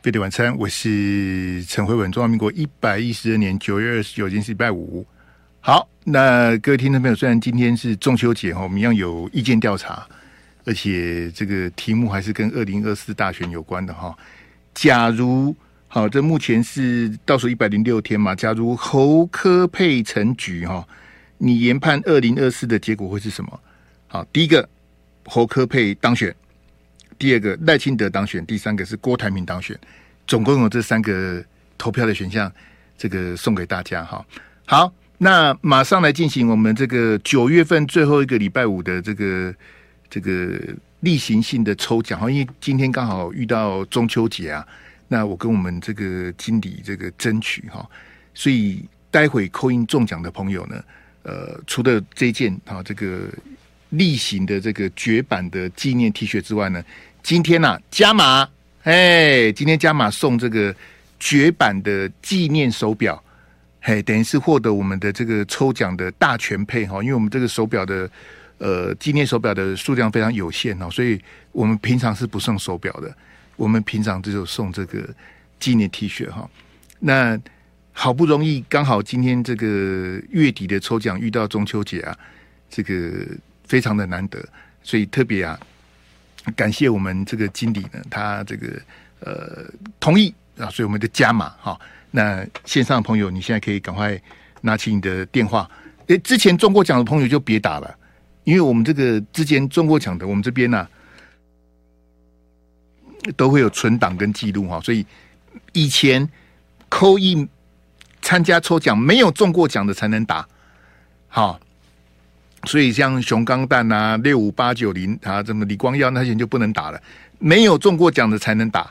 费德晚餐，我是陈慧文。中华民国一百一十二年九月二十九日是礼拜五。好，那各位听众朋友，虽然今天是中秋节哈，我们一样有意见调查，而且这个题目还是跟二零二四大选有关的哈。假如好，这目前是倒数一百零六天嘛，假如侯柯配成局哈，你研判二零二四的结果会是什么？好，第一个侯柯配当选。第二个赖清德当选，第三个是郭台铭当选，总共有这三个投票的选项，这个送给大家哈。好，那马上来进行我们这个九月份最后一个礼拜五的这个这个例行性的抽奖哈，因为今天刚好遇到中秋节啊，那我跟我们这个经理这个争取哈，所以待会扣印中奖的朋友呢，呃，除了这件啊这个例行的这个绝版的纪念 T 恤之外呢。今天呐、加码，哎，今天加码送这个绝版的纪念手表，嘿，等于是获得我们的这个抽奖的大全配哈，因为我们这个手表的呃纪念手表的数量非常有限哦，所以我们平常是不送手表的，我们平常只有送这个纪念 T 恤哈。那好不容易刚好今天这个月底的抽奖遇到中秋节啊，这个非常的难得，所以特别啊。感谢我们这个经理呢，他这个呃同意啊，所以我们的加码哈。那线上的朋友，你现在可以赶快拿起你的电话。诶，之前中过奖的朋友就别打了，因为我们这个之前中过奖的，我们这边呢、都会有存档跟记录哈。所以以前扣一参加抽奖没有中过奖的才能打，好。所以像熊钢弹啊、六五八九零啊、什么李光耀那些就不能打了，没有中过奖的才能打，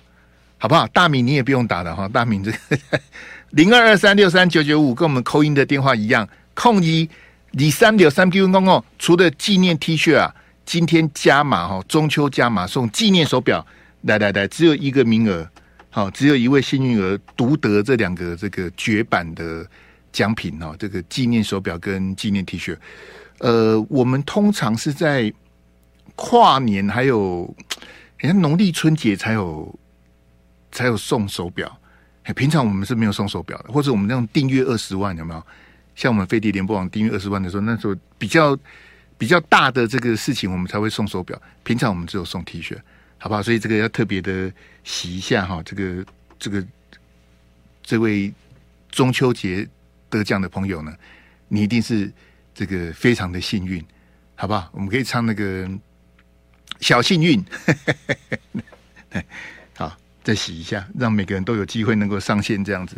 好不好？大米你也不用打了哈，大米这 零二二三六三九九五跟我们扣音的电话一样，空一李三六三 Q 公共，除了纪念 T 恤啊，今天加码哈，中秋加码送纪念手表，来来来，只有一个名额，好，只有一位幸运儿独得这两个这个绝版的奖品哦，这个纪念手表跟纪念 T 恤。呃，我们通常是在跨年还有好像农历春节才有才有送手表，平常我们是没有送手表的，或者我们那种订阅二十万有没有？像我们飞碟联播网订阅二十万的时候，那时候比较比较大的这个事情，我们才会送手表。平常我们只有送 T 恤，好不好？所以这个要特别的洗一下哈，这个这个这位中秋节得奖的朋友呢，你一定是。这个非常的幸运，好不好？我们可以唱那个小幸运，好，再洗一下，让每个人都有机会能够上线，这样子。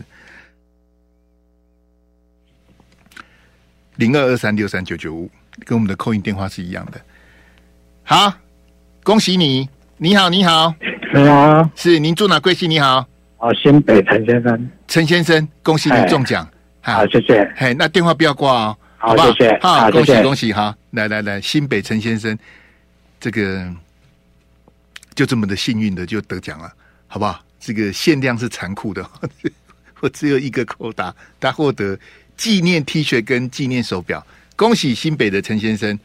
零二二三六三九九五，跟我们的 call in 电话是一样的。好，恭喜你，你好，你好，你好，是您住哪贵姓？你好，哦，新北陈先生，陈先生，恭喜你中奖，好，谢谢。嘿，那电话不要挂哦。好，好，谢谢。好，好，恭喜恭喜哈！来来来，新北陈先生，这个就这么的幸运的就得奖了，好不好？这个限量是残酷的，我只有一个扣打，他获得纪念 T 恤跟纪念手表。恭喜新北的陈先生！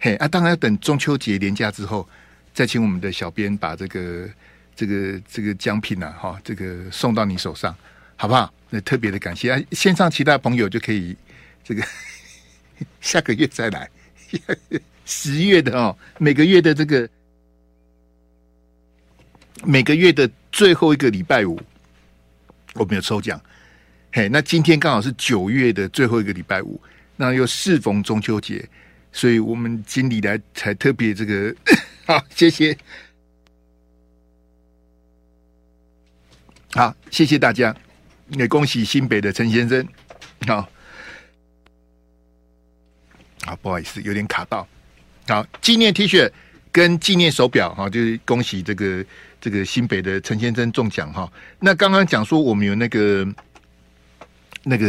嘿啊，当然要等中秋节连假之后，再请我们的小编把这个这个这个奖品啊，哈，这个送到你手上，好不好？那特别的感谢啊！线上其他朋友就可以这个。下个月再来，十月的哦，每个月的这个每个月的最后一个礼拜五，我们有抽奖。嘿，那今天刚好是九月的最后一个礼拜五，那又适逢中秋节，所以我们经理来才特别这个 好，谢谢，好，谢谢大家，也恭喜新北的陈先生，好。好，不好意思，有点卡到。好，纪念 T 恤跟纪念手表哈，就是恭喜这个这个新北的陈先生中奖哈。那刚刚讲说我们有那个那个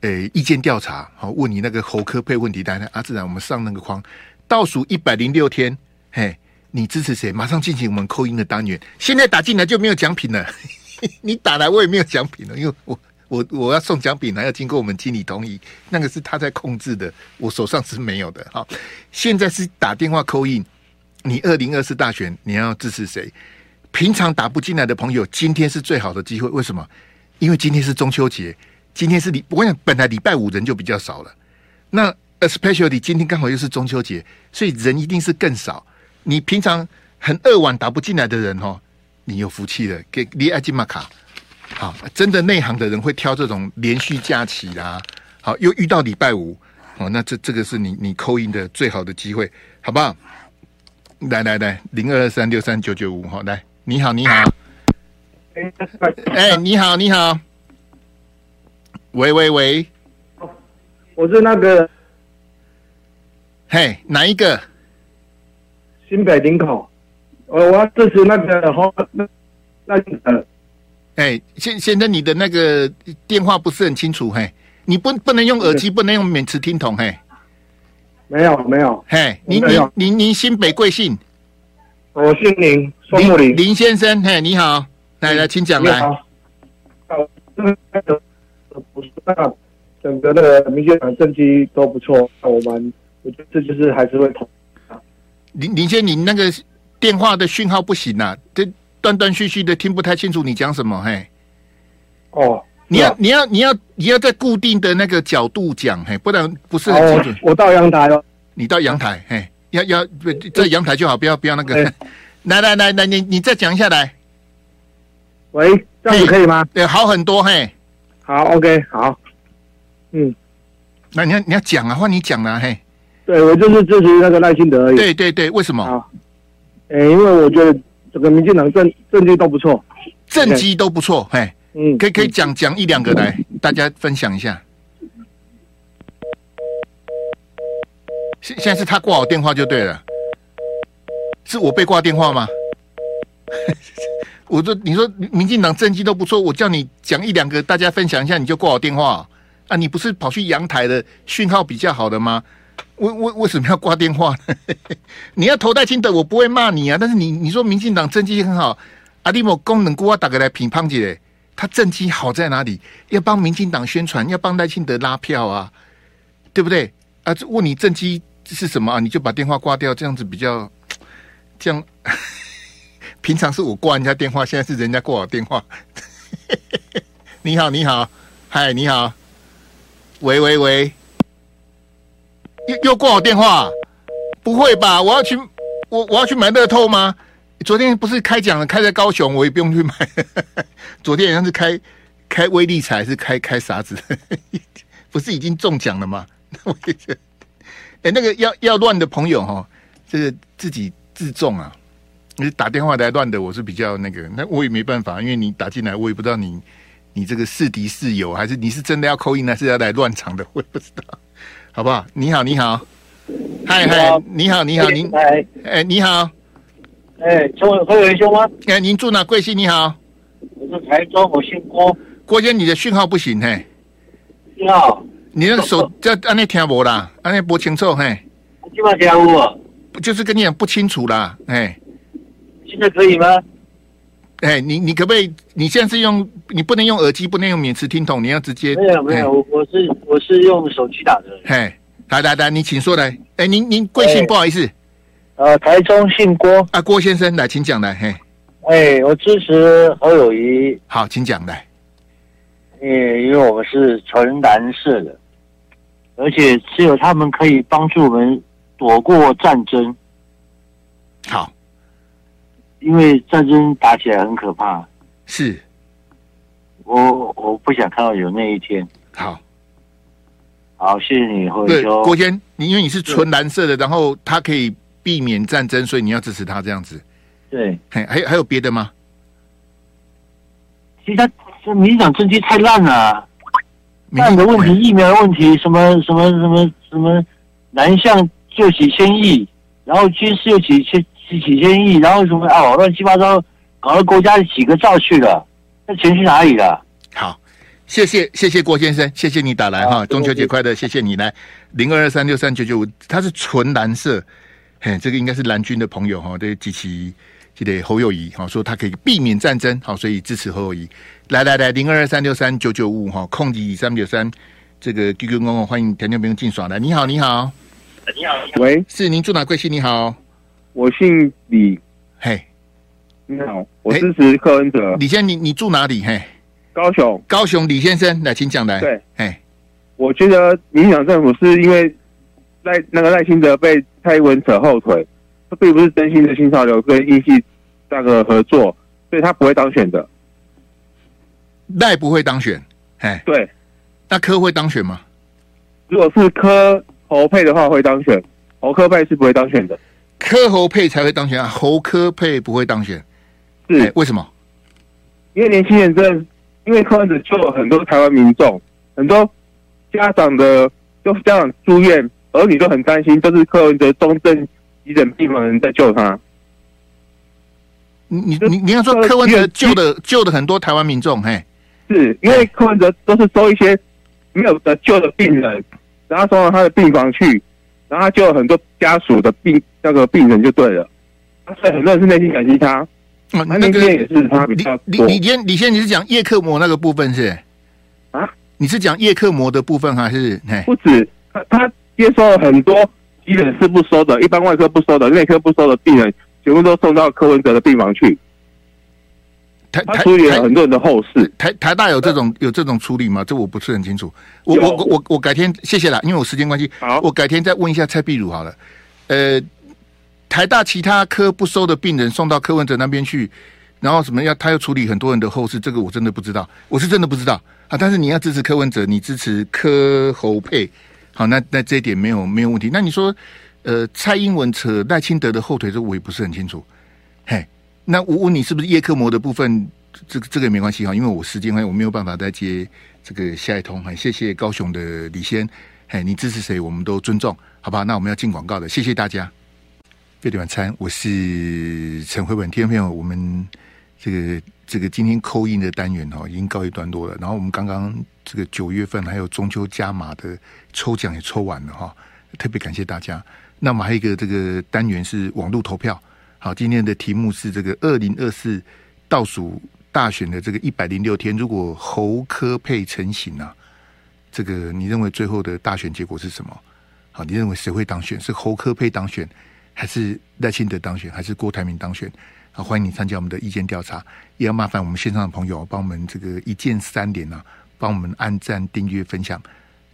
诶、欸、意见调查，好，问你那个侯科配问题，当然阿自然我们上那个框，倒数一百零六天，嘿，你支持谁？马上进行我们扣音的单元。现在打进来就没有奖品了，你打来我也没有奖品了，因为我。我我要送奖品还要经过我们经理同意，那个是他在控制的，我手上是没有的。好，现在是打电话扣印你二零二四大选你要支持谁？平常打不进来的朋友，今天是最好的机会。为什么？因为今天是中秋节，今天是礼，我想本来礼拜五人就比较少了，那 especially 今天刚好又是中秋节，所以人一定是更少。你平常很扼腕打不进来的人哦，你有福气了，给你爱金玛卡。好，真的内行的人会挑这种连续假期啦。好，又遇到礼拜五，哦，那这这个是你你 call in 的最好的机会，好不好？来来来，零二二三六三九九五，好，来，你好，你好。哎，你好，你好。喂喂喂，我是那个，嘿，哪一个？新北林口。我我要支持那个好那那个。哎，现现在你的那个电话不是很清楚，嘿，你不不能用耳机，不能用免持听筒，嘿。没有没有，嘿，您您您您新北贵姓？我姓林，林林林先生，嘿，你好，来来，请讲来。好，不是那整个的民进党政绩都不错，那我们我觉得这就是还是会投。林林先生，你那个电话的讯号不行啊，这。断断续续的听不太清楚你讲什么，嘿。哦，你要你要你要你要在固定的那个角度讲，嘿，不然不是很清楚。我到阳台了。你到阳台，嘿，要要在阳台就好，不要不要那个。来来来来，你你再讲一下来。喂，这样子可以吗？对，好很多，嘿。好，OK，好。嗯，那你要你要讲啊，换你讲了，嘿。对，我就是支持那个赖清德而已。对对对，为什么？哎，因为我觉得。这个民进党政政绩都不错，政绩都不错，嘿，嗯，可以可以讲讲一两个来，大家分享一下。现现在是他挂好电话就对了，是我被挂电话吗？我说你说民进党政绩都不错，我叫你讲一两个，大家分享一下，你就挂好电话啊？你不是跑去阳台的讯号比较好的吗？为为为什么要挂电话呢？你要投戴清德，我不会骂你啊。但是你你说民进党政绩很好，阿里某功能国打个来评判姐，他政绩好在哪里？要帮民进党宣传，要帮戴清德拉票啊，对不对？啊，问你政绩是什么啊？你就把电话挂掉，这样子比较这样。平常是我挂人家电话，现在是人家挂我电话。你好，你好，嗨，你好，喂喂喂。又又挂我电话？不会吧？我要去，我我要去买乐透吗？昨天不是开奖了，开在高雄，我也不用去买。昨天好像是开开威力彩，是开开啥子？不是已经中奖了吗？我也觉得，哎，那个要要乱的朋友哈，这个自己自重啊。你打电话来乱的，我是比较那个，那我也没办法，因为你打进来，我也不知道你你这个是敌是友，还是你是真的要扣音还是要来乱场的，我也不知道。好不好？你好，你好，嗨嗨，你好，你好，您，哎，你好，哎，陈伟辉伟兄吗？哎，您住哪？贵姓？你好，我是台中，我姓郭。郭先，你的讯号不行，嘿。你好，你那个手在按那听不啦？按那不清楚，嘿。今晚听我。就是跟你讲不清楚啦，哎。现在可以吗？哎，你你可不可以？你现在是用你不能用耳机，不能用免持听筒，你要直接。没有没有，我是我是用手机打的。嘿，来来来，你请说来。哎，您您贵姓？不好意思。呃，台中姓郭。啊，郭先生，来，请讲来。嘿。哎，我支持侯友谊。好，请讲来。因为因为我们是纯蓝色的，而且只有他们可以帮助我们躲过战争。好。因为战争打起来很可怕，是，我我不想看到有那一天。好，好，谢谢你，霍对，郭先，你因为你是纯蓝色的，然后他可以避免战争，所以你要支持他这样子。对，还还有还有别的吗？其实他这民进党政绩太烂了，烂的问题，疫苗的问题，什么什么什么什么南向救起千亿，然后军事又几千。几几千亿，然后什么啊，乱七八糟，搞到国家几个兆去了，那钱去哪里了？好，谢谢谢谢郭先生，谢谢你打来哈，中秋节快乐，谢谢你来零二二三六三九九五，它是纯蓝色，嘿，这个应该是蓝军的朋友哈，对，及其记得侯友宜哈，说他可以避免战争，好，所以支持侯友宜。来来来，零二二三六三九九五哈，空几三九三，这个 QQ 公共欢迎田天朋友进爽来，你好你好，你好，喂，是您住哪贵姓？你好。我姓李，嘿，你好，我支持柯文哲。李先生，你你住哪里？嘿，高雄。高雄，李先生，来，请讲来。对，嘿，我觉得民进党政府是因为赖那个赖清德被蔡英文扯后腿，他并不是真心的新潮流跟英系大哥合作，所以他不会当选的。赖不会当选，哎，对，那柯会当选吗？如果是柯侯配的话，会当选；侯柯配是不会当选的。柯侯佩才会当选啊，侯柯配不会当选，是、欸、为什么？因为年轻人真的，因为柯文哲救了很多台湾民众，很多家长的，就家长住院，儿女都很担心，都是柯文哲重症急诊病房人在救他。你你你要说柯文哲救的救的很多台湾民众，嘿，是因为柯文哲都是收一些没有得救的病人，然后送到他的病房去。然后他救了很多家属的病，那个病人就对了，所以很多人是内心感激他。啊，那个也是他比较李李先李先，你是讲叶克膜那个部分是？啊，你是讲叶克膜的部分还是？不止，他他接收了很多急诊室不收的，一般外科不收的，内科不收的病人，全部都送到柯文哲的病房去。台他处理了很多人的后事。台台大有这种有这种处理吗？这我不是很清楚。我我我我我改天谢谢啦，因为我时间关系，好，我改天再问一下蔡壁如好了。呃，台大其他科不收的病人送到柯文哲那边去，然后什么要他要处理很多人的后事，这个我真的不知道，我是真的不知道啊。但是你要支持柯文哲，你支持柯侯佩，好，那那这一点没有没有问题。那你说，呃，蔡英文扯赖清德的后腿，这我也不是很清楚。嘿。那我问你，是不是叶克膜的部分？这个这个也没关系哈，因为我时间关系，我没有办法再接这个下一通。很谢谢高雄的李先，嘿，你支持谁，我们都尊重，好吧？那我们要进广告的，谢谢大家。费德晚餐，我是陈慧文，听众朋友，我们这个这个今天扣印的单元哈，已经告一段落了。然后我们刚刚这个九月份还有中秋加码的抽奖也抽完了哈，特别感谢大家。那么还有一个这个单元是网络投票。好，今天的题目是这个二零二四倒数大选的这个一百零六天，如果侯科配成型啊，这个你认为最后的大选结果是什么？好，你认为谁会当选？是侯科配当选，还是赖清德当选，还是郭台铭当选？好，欢迎你参加我们的意见调查，也要麻烦我们线上的朋友帮我们这个一键三连啊，帮我们按赞、订阅、分享、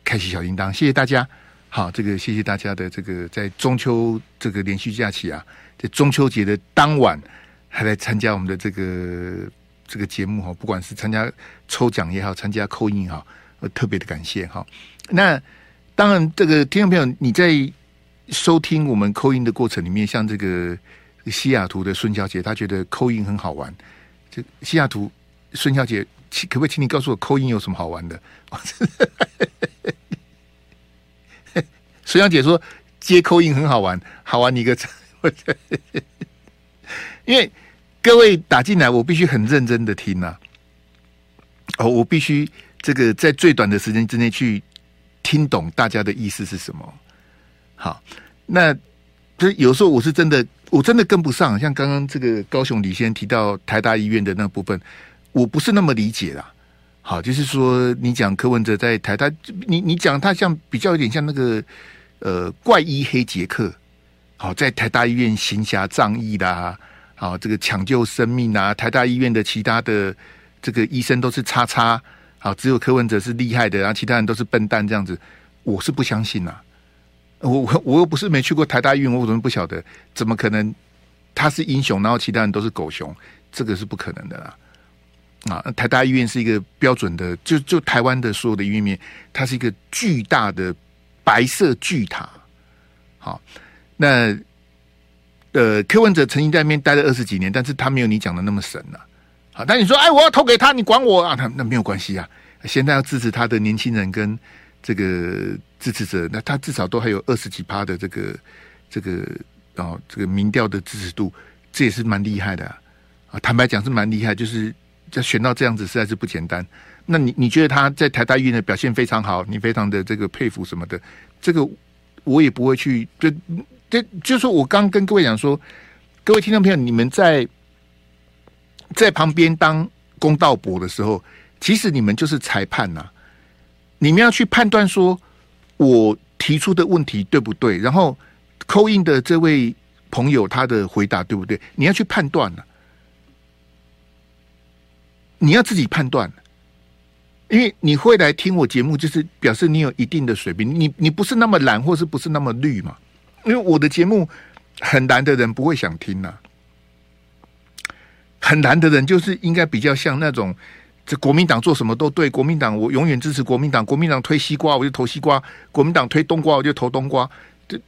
开启小铃铛，谢谢大家。好，这个谢谢大家的这个在中秋这个连续假期啊，在中秋节的当晚还来参加我们的这个这个节目哈，不管是参加抽奖也好，参加扣印哈，我，特别的感谢哈。那当然，这个听众朋友你在收听我们 call in 的过程里面，像这个西雅图的孙小姐，她觉得 call in 很好玩。这西雅图孙小姐，请可不可以请你告诉我 call in 有什么好玩的？孙小姐说：“接 call in 很好玩，好玩你个！因为各位打进来，我必须很认真的听呐、哦，我必须这个在最短的时间之内去听懂大家的意思是什么。好，那这有时候我是真的，我真的跟不上。像刚刚这个高雄李先提到台大医院的那部分，我不是那么理解啦。好，就是说你讲柯文哲在台大，你你讲他像比较有点像那个。”呃，怪医黑杰克，好，在台大医院行侠仗义啦，好，这个抢救生命啊，台大医院的其他的这个医生都是叉叉，好，只有柯文哲是厉害的，然后其他人都是笨蛋这样子，我是不相信呐、我我我又不是没去过台大医院，我怎么不晓得？怎么可能他是英雄，然后其他人都是狗熊？这个是不可能的啦！啊，台大医院是一个标准的，就就台湾的所有的医院面，它是一个巨大的。白色巨塔，好，那呃，柯文哲曾经在那边待了二十几年，但是他没有你讲的那么神呐、好，但你说，哎，我要投给他，你管我啊？那那没有关系啊。现在要支持他的年轻人跟这个支持者，那他至少都还有二十几趴的这个这个哦，这个民调的支持度，这也是蛮厉害的啊。坦白讲是蛮厉害，就是要选到这样子，实在是不简单。那你你觉得他在台大医院的表现非常好，你非常的这个佩服什么的，这个我也不会去，就这就是我刚跟各位讲说，各位听众朋友，你们在在旁边当公道伯的时候，其实你们就是裁判呐、你们要去判断说我提出的问题对不对，然后 call in 的这位朋友他的回答对不对，你要去判断呐、你要自己判断，因为你会来听我节目，就是表示你有一定的水平。你你不是那么蓝，或是不是那么绿嘛？因为我的节目很难的人不会想听呐、很难的人就是应该比较像那种，这国民党做什么都对，国民党我永远支持国民党，国民党推西瓜我就投西瓜，国民党推冬瓜我就投冬瓜。这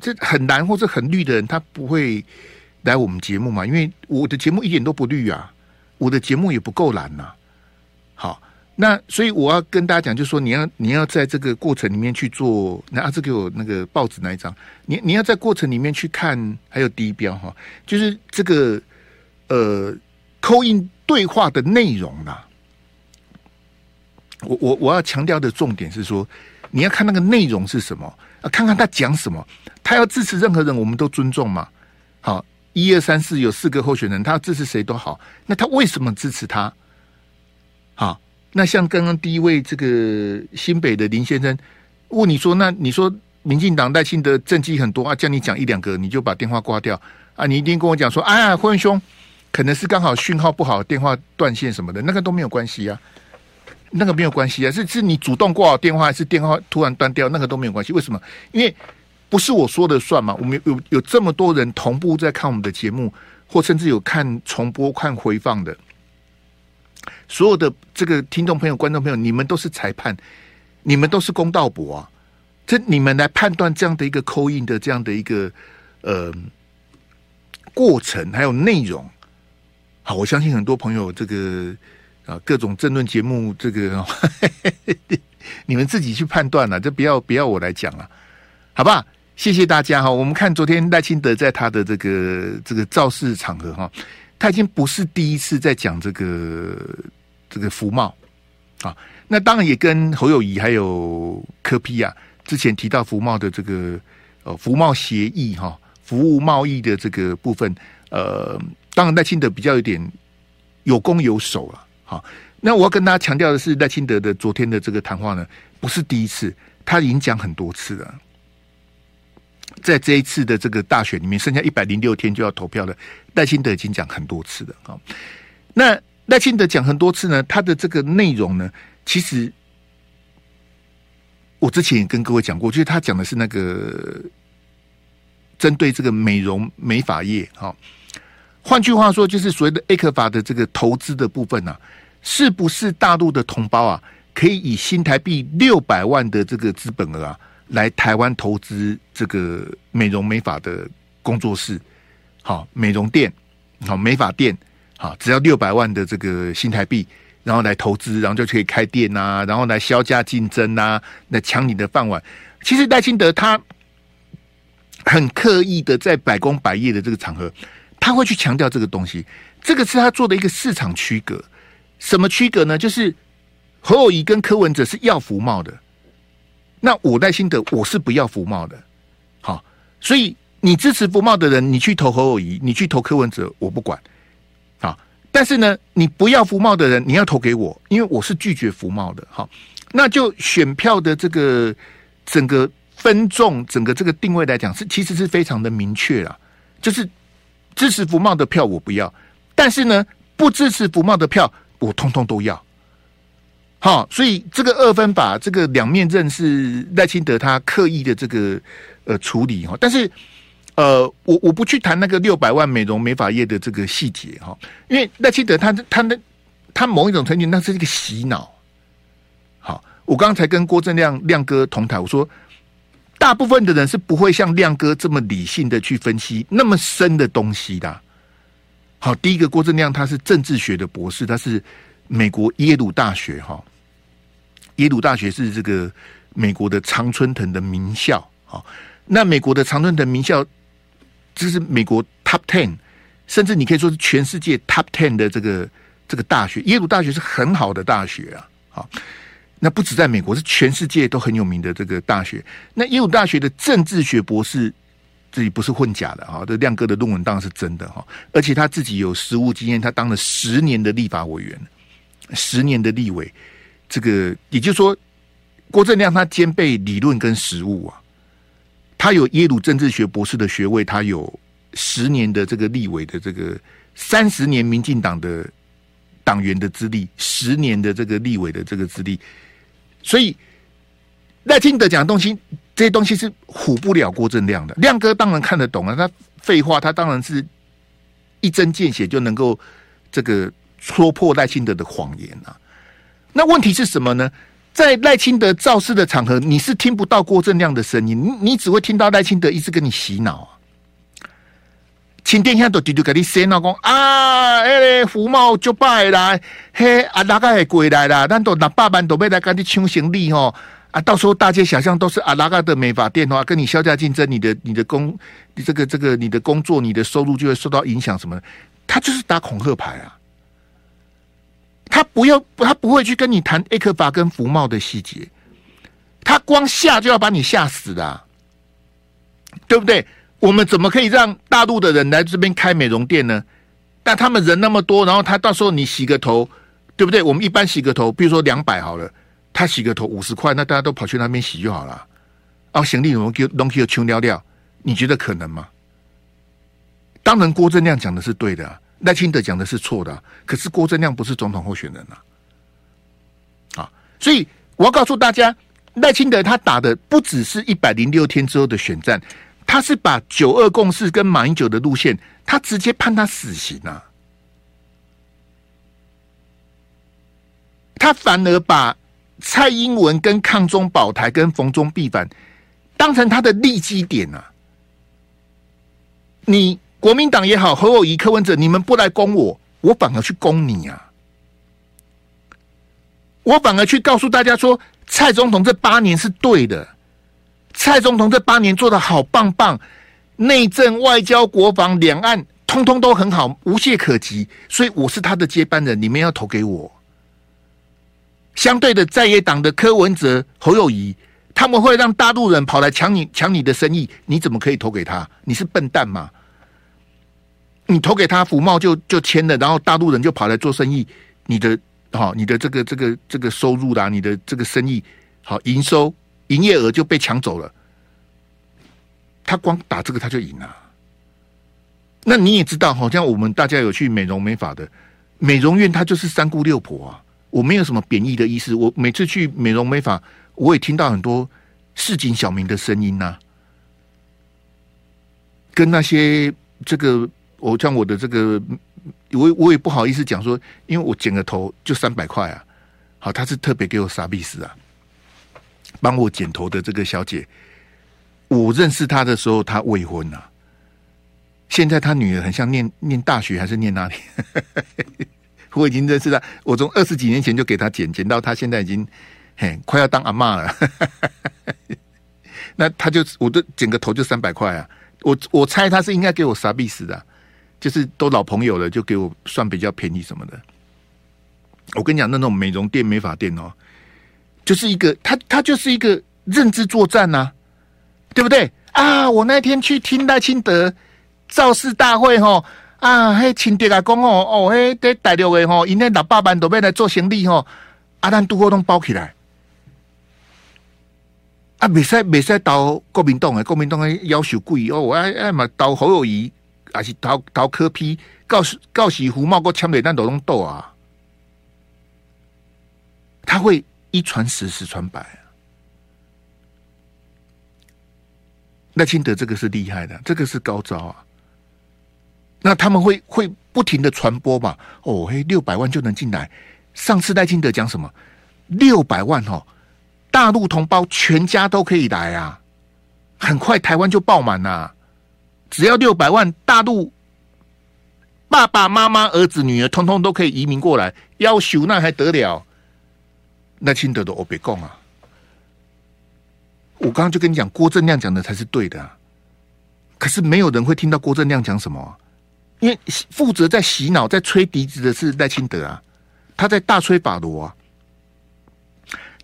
这很难或者很绿的人，他不会来我们节目嘛？因为我的节目一点都不绿啊。我的节目也不够蓝呐，好，那所以我要跟大家讲，就是说你要你要在这个过程里面去做，那阿志给我那个报纸那一张，你你要在过程里面去看，还有低标哈，就是这个呃，call in 对话的内容啦。我我我要强调的重点是说，你要看那个内容是什么啊，看看他讲什么，他要支持任何人，我们都尊重嘛，好。一二三四有四个候选人，他要支持谁都好。那他为什么支持他？那像刚刚第一位这个新北的林先生问你说：“那你说民进党赖清德政绩很多啊，叫你讲一两个，你就把电话挂掉啊？你一定跟我讲说：哎呀，辉兄，可能是刚好讯号不好，电话断线什么的，那个都没有关系啊，那个没有关系啊，是是你主动挂好电话，还是电话突然断掉，那个都没有关系。为什么？因为。不是我说的算嘛？我们有有这么多人同步在看我们的节目，或甚至有看重播、看回放的，所有的这个听众朋友、观众朋友，你们都是裁判，你们都是公道伯啊！这你们来判断这样的一个扣印的这样的一个呃过程，还有内容。好，我相信很多朋友这个啊各种政论节目，这个 你们自己去判断了，这不要不要我来讲了，好吧？谢谢大家哈，我们看昨天赖清德在他的这个这个造势场合哈，他已经不是第一次在讲这个这个服贸啊，那当然也跟侯友宜还有柯 P 啊之前提到服贸的这个呃服贸协议哈，服务贸易的这个部分，呃，当然赖清德比较有点有攻有守了。好，那我要跟大家强调的是，赖清德的昨天的这个谈话呢，不是第一次，他已经讲很多次了。在这一次的这个大选里面，剩下一百零六天就要投票了。赖清德已经讲很多次了啊。那赖清德讲很多次呢，他的这个内容呢，其实我之前也跟各位讲过，就是他讲的是那个针对这个美容美发业。哈，换句话说，就是所谓的 ECFA 的这个投资的部分呢、啊，是不是大陆的同胞啊，可以以新台币六百万的这个资本额啊？来台湾投资这个美容美发的工作室，好美容店，好美发店，好只要六百万的这个新台币，然后来投资，然后就可以开店呐，然后来削价竞争呐，来抢你的饭碗。其实赖清德他很刻意的在百工百业的这个场合，他会去强调这个东西，这个是他做的一个市场区隔。什么区隔呢？就是侯友谊跟柯文哲是要服贸的。那我赖心德，我是不要服贸的，好，所以你支持服贸的人，你去投侯友谊，你去投柯文哲，我不管，好，但是呢，你不要服贸的人，你要投给我，因为我是拒绝服贸的，好，那就选票的这个整个分众，整个这个定位来讲，是其实是非常的明确啦，就是支持服贸的票我不要，但是呢，不支持服贸的票我通通都要。好，所以这个二分法，这个两面刃是赖清德他刻意的这个呃处理哈，但是呃，我我不去谈那个六百万美容美发业的这个细节哈，因为赖清德他他的他某一种程度那是一个洗脑。好，我刚才跟郭正亮亮哥同台，我说大部分的人是不会像亮哥这么理性的去分析那么深的东西的。好，第一个郭正亮他是政治学的博士，他是美国耶鲁大学哈。耶鲁大学是这个美国的常春藤的名校啊，那美国的常春藤名校，这是美国 Top Ten，甚至你可以说是全世界 Top Ten 的这个这个大学。耶鲁大学是很好的大学啊，好，那不止在美国，是全世界都很有名的这个大学。那耶鲁大学的政治学博士，自己不是混假的啊，这亮哥的论文当然是真的哈，而且他自己有实务经验，他当了十年的立法委员，十年的立委。这个也就是说，郭正亮他兼备理论跟实务啊，他有耶鲁政治学博士的学位，他有十年的这个立委的这个三十年民进党的党员的资历，十年的这个立委的这个资历，所以赖清德讲的东西，这些东西是唬不了郭正亮的。亮哥当然看得懂啊，他废话，他当然是一针见血就能够这个戳破赖清德的谎言啊。那问题是什么呢？在赖清德造势的场合，你是听不到郭正亮的声音，你你只会听到赖清德一直跟你洗脑啊。清电下都直接给你洗脑讲啊，那个福茂就败啦，嘿啊哪个会过来啦？咱都拿八万都要来跟你抢行李吼啊！到时候大街小巷都是阿拉嘎的美发店的话，跟你削价竞争，你的你的工，你这个这个你的工作，你的收入就会受到影响什么的？他就是打恐吓牌啊！他不要，他不会去跟你谈 A 克法跟福茂的细节，他光吓就要把你吓死的，对不对？我们怎么可以让大陆的人来这边开美容店呢？但他们人那么多，然后他到时候你洗个头，对不对？我们一般洗个头，比如说两百好了，他洗个头五十块，那大家都跑去那边洗就好了。哦，行李容给东西又穷掉掉，你觉得可能吗？当然，郭正亮讲的是对的，赖清德讲的是错的，可是郭正亮不是总统候选人呐，啊，所以我要告诉大家，赖清德他打的不只是一百零六天之后的选战，他是把九二共识跟马英九的路线，他直接判他死刑啊，他反而把蔡英文跟抗中保台跟逢中必反当成他的利基点啊，你。国民党也好，侯友宜、柯文哲，你们不来攻我，我反而去攻你啊！我反而去告诉大家说，蔡总统这八年是对的，蔡总统这八年做得好棒棒，内政、外交、国防、两岸，通通都很好，无懈可击。所以我是他的接班人，你们要投给我。相对的，在野党的柯文哲、侯友宜，他们会让大陆人跑来抢你抢你的生意，你怎么可以投给他？你是笨蛋吗？你投给他福茂就就签了，然后大陆人就跑来做生意，你的好，你的这个这个这个收入啦，你的这个生意好营收营业额就被抢走了。他光打这个他就赢了。那你也知道，好像我们大家有去美容美发的美容院，他就是三姑六婆啊。我没有什么贬义的意思，我每次去美容美发，我也听到很多市井小民的声音呐、跟那些这个。我像我的这个，我我也不好意思讲说，因为我剪个头就三百块啊。好，他是特别给我杀必死啊，帮我剪头的这个小姐，我认识她的时候她未婚呐、啊，现在她女儿很像念念大学还是念哪里？我已经认识她，我从二十几年前就给她剪，剪到她现在已经嘿快要当阿嬷了。那她就我的剪个头就三百块啊，我我猜她是应该给我杀必死的、就是都老朋友了，就给我算比较便宜什么的。我跟你讲，那种美容店、美发店哦，就是一个，他他就是一个认知作战呐、啊，对不对啊？我那天去听赖清德造势大会吼，啊，嘿，清德啊讲哦哦，嘿，得大陆的吼，因那六百万都要来做生意吼，啊，咱都活动包起来，啊，未使未使到国民党的，国民党的要求贵哦，我爱爱嘛到侯友宜。还是投投柯 P，告诉告诉胡茂国签的那都拢斗啊，他会一传十，十传百啊。赖清德这个是厉害的，这个是高招啊。那他们会会不停的传播嘛？哦，嘿，六百万就能进来。上次赖清德讲什么？六百万哦，大陆同胞全家都可以来啊，很快台湾就爆满了。只要六百万，大陆爸爸妈妈、儿子、女儿，通通都可以移民过来，要求那还得了？赖清德的我别供啊！我刚刚就跟你讲，郭正亮讲的才是对的啊，可是没有人会听到郭正亮讲什么啊，因为负责在洗脑、在吹笛子的是赖清德啊，他在大吹法罗啊，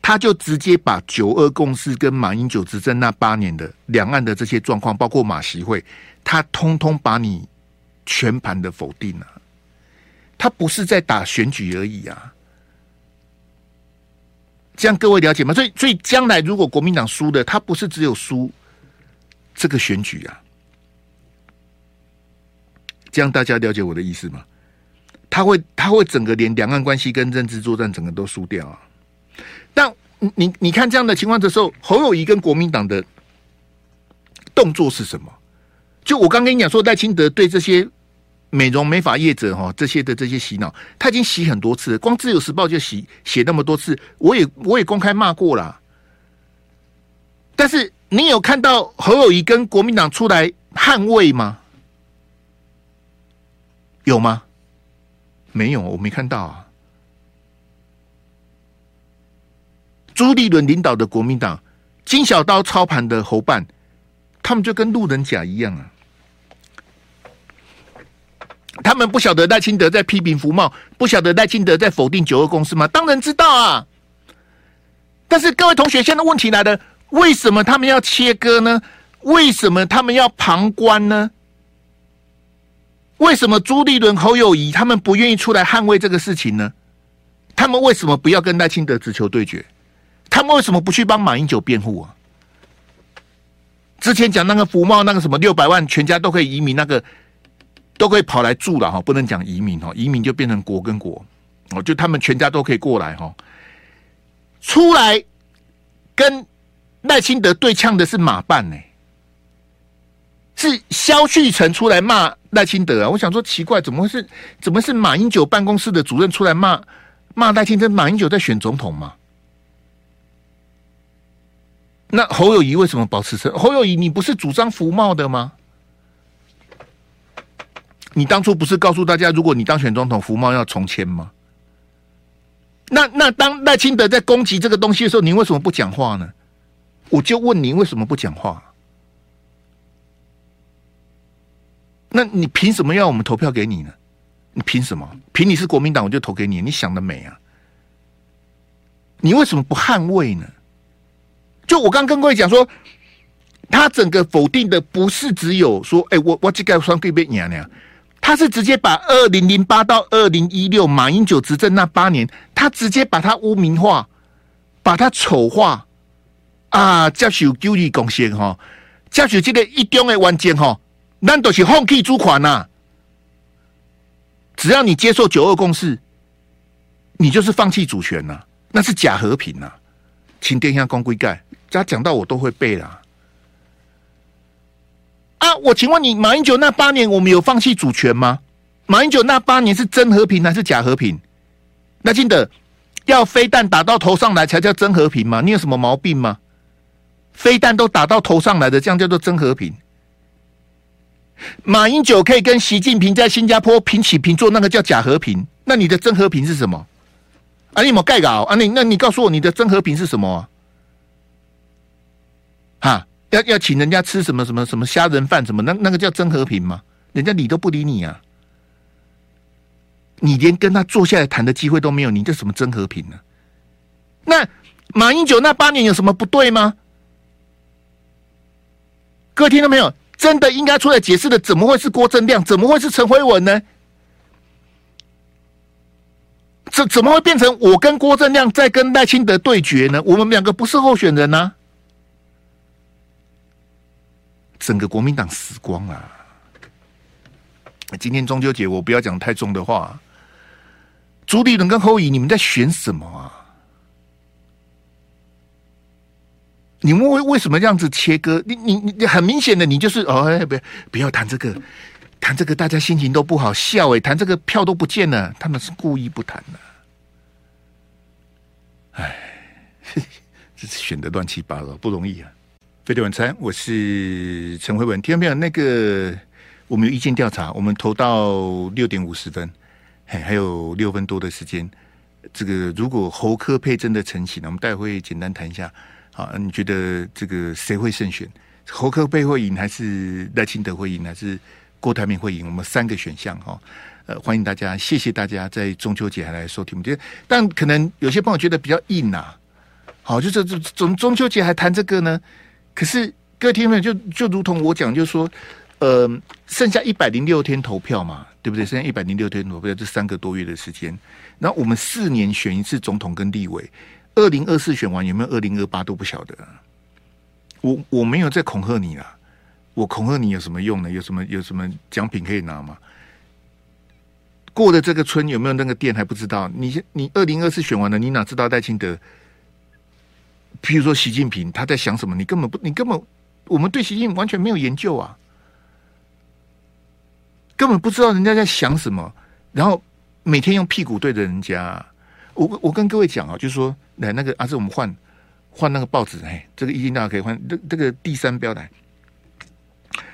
他就直接把九二共识跟马英九执政那八年的两岸的这些状况，包括马习会。他通通把你全盘的否定了，他不是在打选举而已啊！这样各位了解吗？所以，所以将来如果国民党输的，他不是只有输这个选举啊！这样大家了解我的意思吗？他会他会整个连两岸关系跟认知作战整个都输掉啊。但你你看这样的情况的时候，侯友谊跟国民党的动作是什么？就我刚跟你讲说，赖清德对这些美容美发业者哈，这些的这些洗脑，他已经洗很多次了，光自由时报就洗写那么多次，我也我也公开骂过了。但是你有看到侯友宜跟国民党出来捍卫吗？有吗？没有，我没看到啊。朱立伦领导的国民党，金小刀操盘的侯办，他们就跟路人甲一样啊。他们不晓得赖清德在批评福茂，不晓得赖清德在否定九二共识吗？当然知道啊。但是各位同学，现在问题来了：为什么他们要切割呢？为什么他们要旁观呢？为什么朱立伦、侯友宜他们不愿意出来捍卫这个事情呢？他们为什么不要跟赖清德直球对决？他们为什么不去帮马英九辩护啊？之前讲那个福茂那个什么六百万全家都可以移民那个。都可以跑来住了哈，不能讲移民哈，移民就变成国跟国哦，就他们全家都可以过来哈。出来跟赖清德对呛的是马办呢，是萧旭岑出来骂赖清德啊！我想说奇怪，怎么会是怎么是马英九办公室的主任出来骂骂赖清德？马英九在选总统嘛？那侯友宜为什么保持这？侯友宜，你不是主张服贸的吗？你当初不是告诉大家，如果你当选总统，服贸要重签吗？那那当赖清德在攻击这个东西的时候，你为什么不讲话呢？我就问你为什么不讲话？那你凭什么要我们投票给你呢？你凭什么？凭你是国民党，我就投给你？你想得美啊！你为什么不捍卫呢？就我刚跟各位讲说，他整个否定的不是只有说，哎、我我这个双对边娘娘。他是直接把二零零八到二零一六马英九执政那八年，他直接把他污名化，把他丑化啊！接受九二共识哈，接受这个一中的完结哈，那都是放弃主权呐。只要你接受九二共识，你就是放弃主权呐，那是假和平呐。请殿下公规盖，他讲到我都会背啦。啊，我请问你，马英九那八年我们有放弃主权吗？马英九那八年是真和平还是假和平？赖清德要飞弹打到头上来才叫真和平吗？你有什么毛病吗？飞弹都打到头上来的，这样叫做真和平？马英九可以跟习近平在新加坡平起平坐，那个叫假和平？那你的真和平是什么？啊，你有没有盖稿啊？你那你告诉我你的真和平是什么？要要请人家吃什么什么什么虾仁饭什么？那那个叫真和平吗？人家理都不理你啊！你连跟他坐下来谈的机会都没有，你这什么真和平呢？那马英九那八年有什么不对吗？各位听到没有？真的应该出来解释的，怎么会是郭正亮？怎么会是陈辉文呢？怎怎么会变成我跟郭正亮在跟赖清德对决呢？我们两个不是候选人呢、啊？整个国民党死光了。今天中秋节，我不要讲太重的话。朱立伦跟侯乙，你们在选什么啊？你们为为什么这样子切割？你你你很明显的，你就是哦哎，不要不要谈这个，谈这个大家心情都不好笑哎，谈这个票都不见了，他们是故意不谈的。哎，这选的乱七八糟，不容易啊。飞碟晚餐，我是陈慧文。听到没有？那个我们有意见调查，我们投到六点五十分，嘿，还有六分多的时间。这个如果侯科配真的成型，我们待会简单谈一下。好，你觉得这个谁会胜选？侯科配会赢，还是赖清德会赢，还是郭台铭会赢？我们三个选项哈。呃，欢迎大家，谢谢大家在中秋节还来收听。我觉得，但可能有些朋友觉得比较硬呐。好，就是这中中秋节还谈这个呢？可是各位听众就就如同我讲，就是说，呃，剩下一百零六天投票嘛，对不对？剩下一百零六天投票，这三个多月的时间，那我们四年选一次总统跟立委，二零二四选完有没有二零二八都不晓得。我我没有在恐吓你啦，我恐吓你有什么用呢？有什么有什么奖品可以拿吗？过了这个村有没有那个店还不知道。你你二零二四选完了，你哪知道戴清德？譬如说习近平他在想什么？你根本不，你根本我们对习近平完全没有研究啊，根本不知道人家在想什么，然后每天用屁股对着人家。我我跟各位讲啊，就是说，来那个阿志，我们换换那个报纸，哎，这个一定大家可以换。这这个第三标来，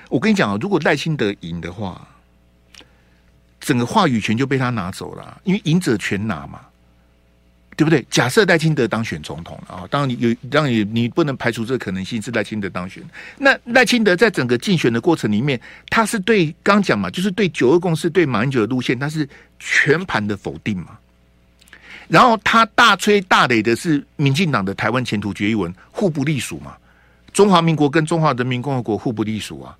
我跟你讲啊，如果赖清德赢的话。整个话语权就被他拿走了，因为赢者全拿嘛，对不对？假设赖清德当选总统啊，当然有，当然你不能排除这个可能性是赖清德当选。那赖清德在整个竞选的过程里面，他是对刚讲嘛，就是对九二共识、对马英九的路线，他是全盘的否定嘛。然后他大吹大擂的是民进党的台湾前途决议文，互不隶属嘛。中华民国跟中华人民共和国互不隶属啊，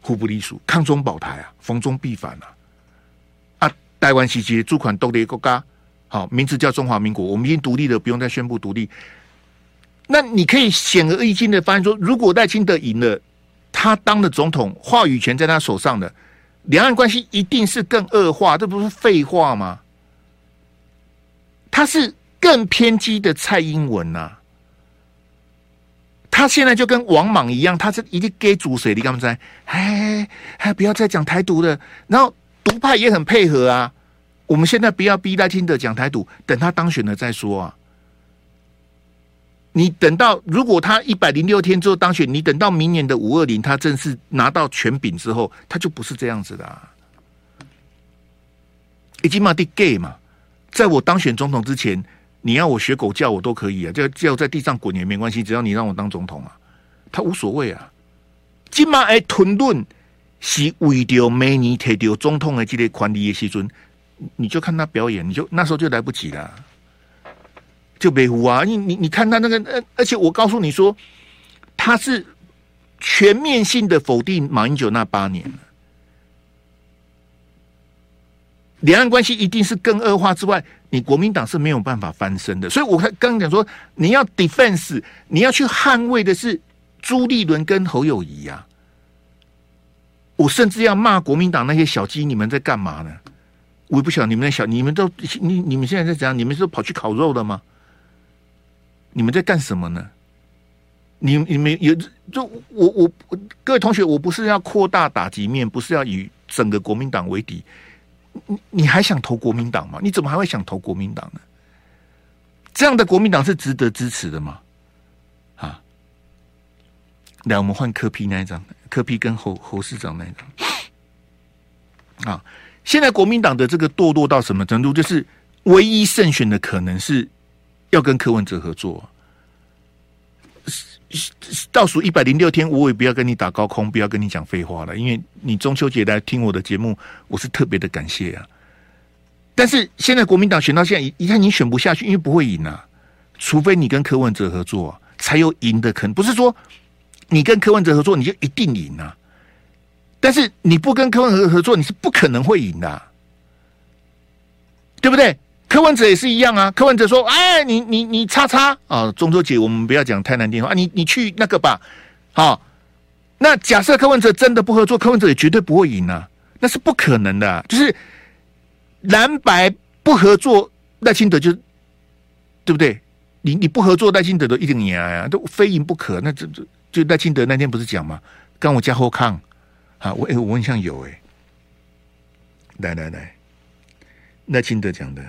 互不隶属，抗中保台啊，逢中必反啊。啊台湾是一个主权独立国家，好，名字叫中华民国。我们已经独立了，不用再宣布独立。那你可以显而易见的发现说，如果赖清德赢了，他当了总统，话语权在他手上的，两岸关系一定是更恶化，这不是废话吗？他是更偏激的蔡英文呐、他现在就跟王莽一样，他是一定给主谁？你干嘛在？哎，还不要再讲台独了，然后。独派也很配合啊！我们现在不要逼赖清德讲台独，等他当选了再说啊！你等到如果他一百零六天之后当选，你等到明年的五二零，他正式拿到权柄之后，他就不是这样子的啊。已经嘛的 gay 嘛，在我当选总统之前，你要我学狗叫我都可以啊，就叫在地上滚也没关系，只要你让我当总统啊，他无所谓啊。今嘛哎吞论。是为着每年提掉总统的这个权利的时阵，你就看他表演，你就那时候就来不及了，就没胡啊！你你你看他那个，呃而且我告诉你说，他是全面性的否定马英九那八年，两岸关系一定是更恶化之外，你国民党是没有办法翻身的。所以我刚刚讲说，你要 defense，你要去捍卫的是朱立伦跟侯友谊呀、啊。我甚至要骂国民党那些小鸡，你们在干嘛呢？我也不晓得你们在想，你们都你你们现在在怎样？你们是跑去烤肉了吗？你们在干什么呢？你你们有就我我各位同学，我不是要扩大打击面，不是要以整个国民党为敌。你你还想投国民党吗？你怎么还会想投国民党呢？这样的国民党是值得支持的吗？啊，来，我们换柯 P 那一张。柯 P 跟侯侯市长那一张啊，现在国民党的这个堕落到什么程度？就是唯一胜选的可能是要跟柯文哲合作。倒数一百零六天，我也不要跟你打高空，不要跟你讲废话了，因为你中秋节来听我的节目，我是特别的感谢啊。但是现在国民党选到现在，一看你选不下去，因为不会赢啊，除非你跟柯文哲合作，才有赢的可能。不是说。你跟柯文哲合作，你就一定赢啊！但是你不跟柯文哲合作，你是不可能会赢的，对不对？柯文哲也是一样啊。柯文哲说：“哎，你你你叉叉啊！中秋节我们不要讲太难听啊，你你去那个吧。”好，那假设柯文哲真的不合作，柯文哲也绝对不会赢啊，那是不可能的。就是蓝白不合作，赖清德就对不对？你你不合作，赖清德都一定赢啊，都非赢不可。那这这。就赖清德那天不是讲吗？刚我加后抗啊，我哎，我印象有哎、欸，来来来，赖清德讲的，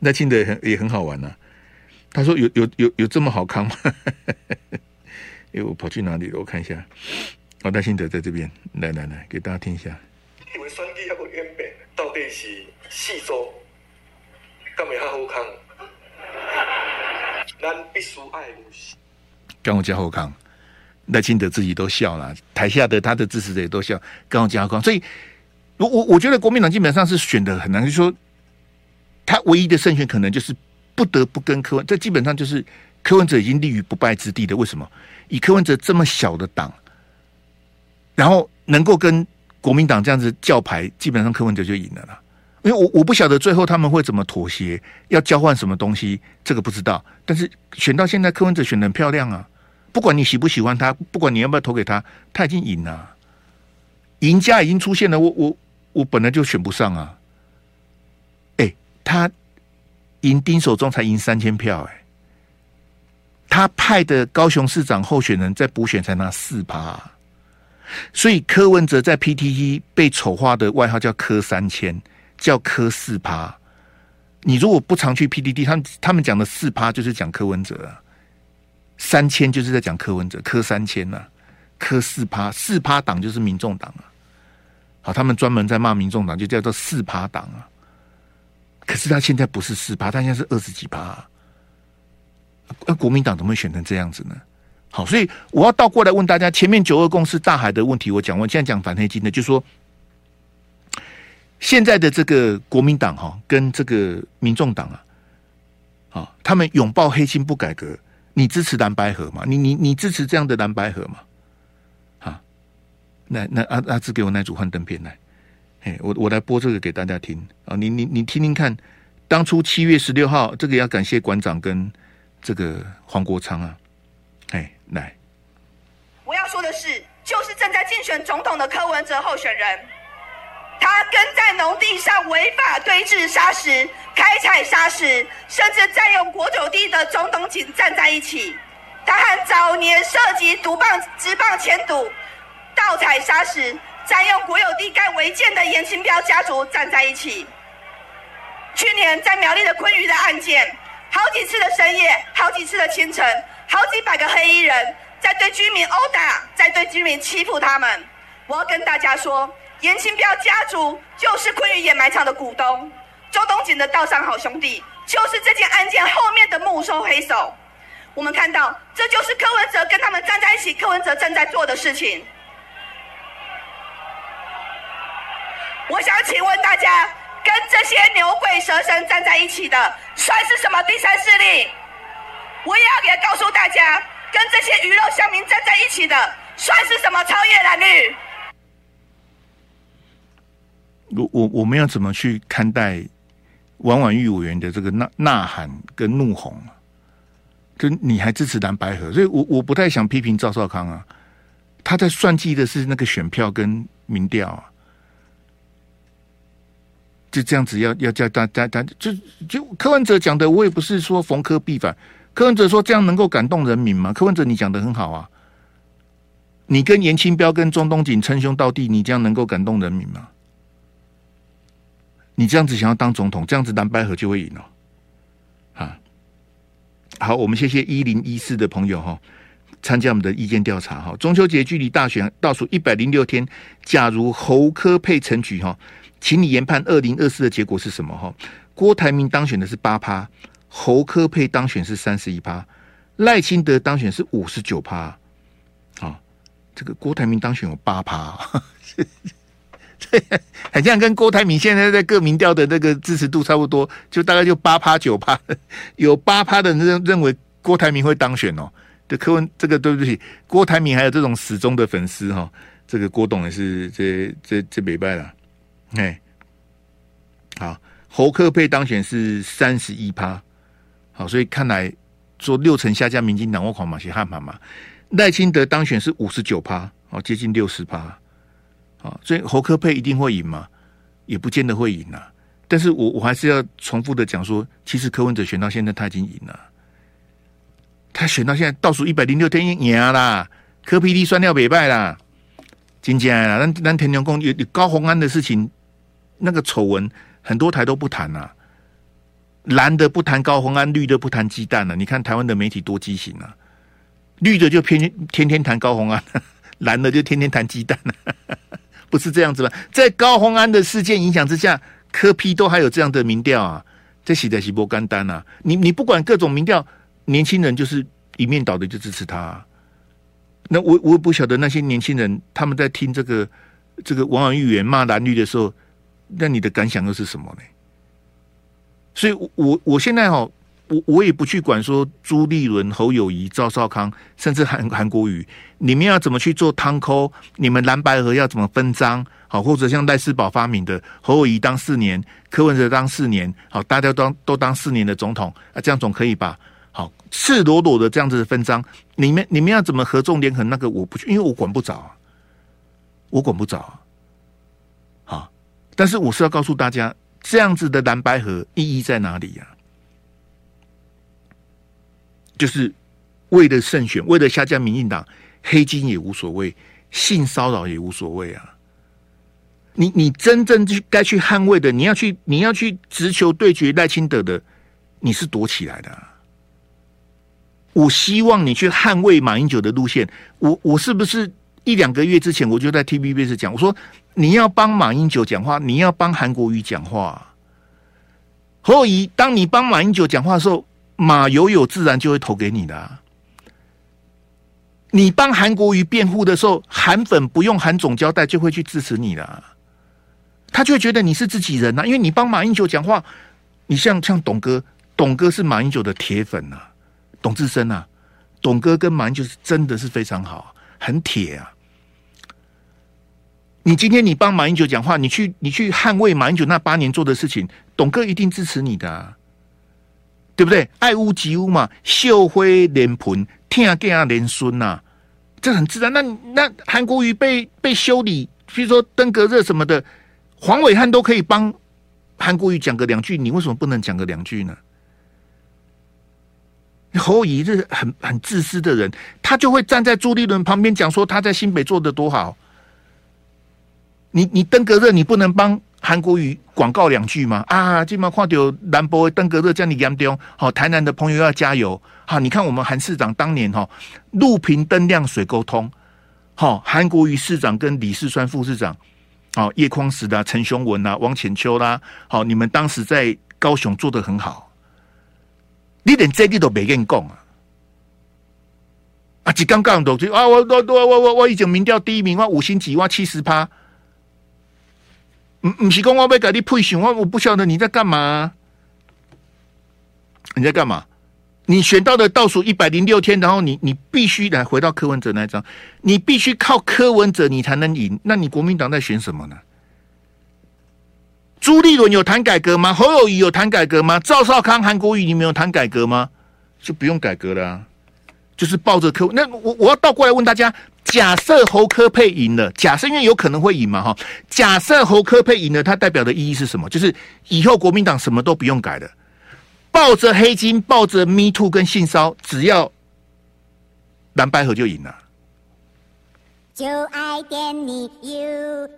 赖清德也很也很好玩呐、啊。他说有有有有这么好康吗？哎，我跑去哪里了？我看一下。哦，赖清德在这边，来来来，给大家听一下。因为选举还个原本，到底是四周，干没好好康？咱必须爱跟我加好康，赖清德自己都笑了，台下的他的支持者也都笑，跟我加后康。所以，我我我觉得国民党基本上是选的很难，就是说他唯一的胜选可能就是不得不跟柯文，这基本上就是柯文哲已经立于不败之地的。为什么？以柯文哲这么小的党，然后能够跟国民党这样子叫牌，基本上柯文哲就赢了啦。因为我我不晓得最后他们会怎么妥协，要交换什么东西，这个不知道。但是选到现在，柯文哲选的很漂亮啊。不管你喜不喜欢他，不管你要不要投给他，他已经赢了，赢家已经出现了。我我我本来就选不上啊。哎，他赢丁守中才赢三千票，哎，他派的高雄市长候选人在补选才拿四趴，所以柯文哲在 PTT 被丑化的外号叫柯三千，叫柯四趴。你如果不常去 PTT，他他们讲的四趴就是讲柯文哲啊，三千就是在讲柯文哲，柯三千呐、啊，柯四趴，四趴党就是民众党啊。好，他们专门在骂民众党，就叫做四趴党啊。可是他现在不是四趴，他现在是二十几趴、啊。那国民党怎么会选成这样子呢？好，所以我要倒过来问大家，前面九二共识大海的问题我讲完，现在讲反黑金的，就说。现在的这个国民党哈，跟这个民众党啊，啊，他们拥抱黑金不改革，你支持蓝白河吗？你你你支持这样的蓝白河吗？啊，那那阿阿志给我那组幻灯片来，嘿，我我来播这个给大家听啊，你你你听听看，当初七月十六号，这个要感谢馆长跟这个黄国昌啊，哎，来，我要说的是，就是正在竞选总统的柯文哲候选人。他跟在农地上违法堆置砂石、开采砂石，甚至占用国有地的中东锦站在一起。他和早年涉及毒棒、职棒签赌、盗采砂石、占用国有地盖违建的严清标家族站在一起。去年在苗栗的昆鱼的案件，好几次的深夜，好几次的清晨，好几百个黑衣人在对居民殴打，在对居民欺负他们。我要跟大家说。严清标家族就是昆玉掩埋场的股东，周东锦的道上好兄弟就是这件案件后面的幕后黑手。我们看到，这就是柯文哲跟他们站在一起，柯文哲正在做的事情。我想请问大家，跟这些牛鬼蛇神站在一起的，算是什么第三势力？我也要也告诉大家，跟这些鱼肉乡民站在一起的，算是什么超越蓝绿？我我我们要怎么去看待王婉玉委员的这个呐呐喊跟怒吼啊？就你还支持蓝白合，所以我我不太想批评赵少康啊，他在算计的是那个选票跟民调啊，就这样子要要叫大家大就就柯文哲讲的，我也不是说逢科必反，柯文哲说这样能够感动人民吗？柯文哲你讲的很好啊，你跟严清标跟钟东锦称兄道弟，你这样能够感动人民吗？你这样子想要当总统，这样子蓝白合就会赢了，啊！好，我们谢谢一零一四的朋友哈，参加我们的意见调查哈。中秋节距离大选倒数一百零六天，假如侯科配成局哈，请你研判二零二四的结果是什么哈？郭台铭当选的是八趴，侯科配当选是三十一趴，赖清德当选是五十九趴，啊，这个郭台铭当选有八趴。对，很像跟郭台铭现在在各民调的那个支持度差不多，就大概就八趴九趴，有八趴的人认认为郭台铭会当选哦。这柯文这个对不起，郭台铭还有这种死忠的粉丝哈、哦，这个郭董也是这这这没败了。哎，好，侯柯配当选是三十一趴，好，所以看来说六成下降，民进党我狂马是悍马嘛。赖清德当选是五十九趴，哦，接近六十趴。所以侯科配一定会赢吗？也不见得会赢啊。但是我我还是要重复的讲说，其实柯文哲选到现在他已经赢了。他选到现在倒数一百零六天赢啦，柯 P D 算掉北败啦，真正啦。咱咱田中共有高虹安的事情，那个丑闻很多台都不谈呐。蓝的不谈高虹安，绿的不谈鸡蛋了。你看台湾的媒体多畸形啊，绿的就偏天天谈高虹安，蓝的就天天谈鸡蛋。不是这样子吧？在高虹安的事件影响之下，柯 P 都还有这样的民调啊，这写在是波干单啊。你你不管各种民调，年轻人就是一面倒的就支持他啊。那我我不晓得那些年轻人他们在听这个这个王婉玉员骂蓝绿的时候，那你的感想又是什么呢？所以我，我我现在哈。我我也不去管说朱立伦、侯友宜、赵少康，甚至韩韩国瑜，你们要怎么去做汤扣？你们蓝白合要怎么分赃？好，或者像赖世宝发明的侯友谊当四年，柯文哲当四年，好，大家都当都当四年的总统啊，这样总可以吧？好，赤裸裸的这样子的分赃，你们你们要怎么合纵连横？那个我不去，因为我管不着啊，我管不着啊。好，但是我是要告诉大家，这样子的蓝白合意义在哪里呀、啊？就是为了胜选，为了下架民进党，黑金也无所谓，性骚扰也无所谓啊！你你真正去该去捍卫的，你要去你要去直球对决赖清德的，你是躲起来的、我希望你去捍卫马英九的路线。我我是不是一两个月之前我就在 TVBS 讲，我说你要帮马英九讲话，你要帮韩国瑜讲话。何以当你帮马英九讲话的时候，马友友自然就会投给你的、啊。你帮韩国瑜辩护的时候，韩粉不用韩总交代就会去支持你的、他就会觉得你是自己人呐、因为你帮马英九讲话，你像像董哥，董哥是马英九的铁粉呐、啊。董志生啊，董哥跟马英九是真的是非常好，很铁啊。你今天你帮马英九讲话，你去你去捍卫马英九那八年做的事情，董哥一定支持你的、啊，对不对？爱屋及乌嘛，秀辉连盆，天啊地啊连孙呐，这很自然。那那韩国瑜被被修理，比如说登革热什么的，黄伟汉都可以帮韩国瑜讲个两句，你为什么不能讲个两句呢？侯友宜是很很自私的人，他就会站在朱立伦旁边讲说他在新北做的多好。你你登革热，你不能帮韩国瑜广告两句吗？啊，今晚看到兰博登革热这样严重，好，台南的朋友要加油。好，你看我们韩市长当年哈路平灯亮水沟通，好，韩国瑜市长跟李世川副市长，好叶匡时的陈雄文啊、王浅秋啦，好，你们当时在高雄做的很好。你连这你都没跟你讲啊！啊，只刚刚都就啊，我我我我我我已经民调第一名，我五星级，我七十趴。唔唔是讲我要给你配选，我我不晓得你在干嘛？你在干嘛？你选到的倒数一百零六天，然后你你必须来回到柯文哲那一张，你必须靠柯文哲你才能赢。那你国民党在选什么呢？朱立伦有谈改革吗？侯友宜有谈改革吗？赵少康、韩国瑜，你没有谈改革吗？就不用改革了，啊，就是抱着柯。那我我要倒过来问大家：假设侯柯配赢了，假设因为有可能会赢嘛，哈。假设侯柯配赢了，它代表的意义是什么？就是以后国民党什么都不用改了，抱着黑金，抱着 Me Too 跟性骚，只要蓝白合就赢了。就爱点你 UFO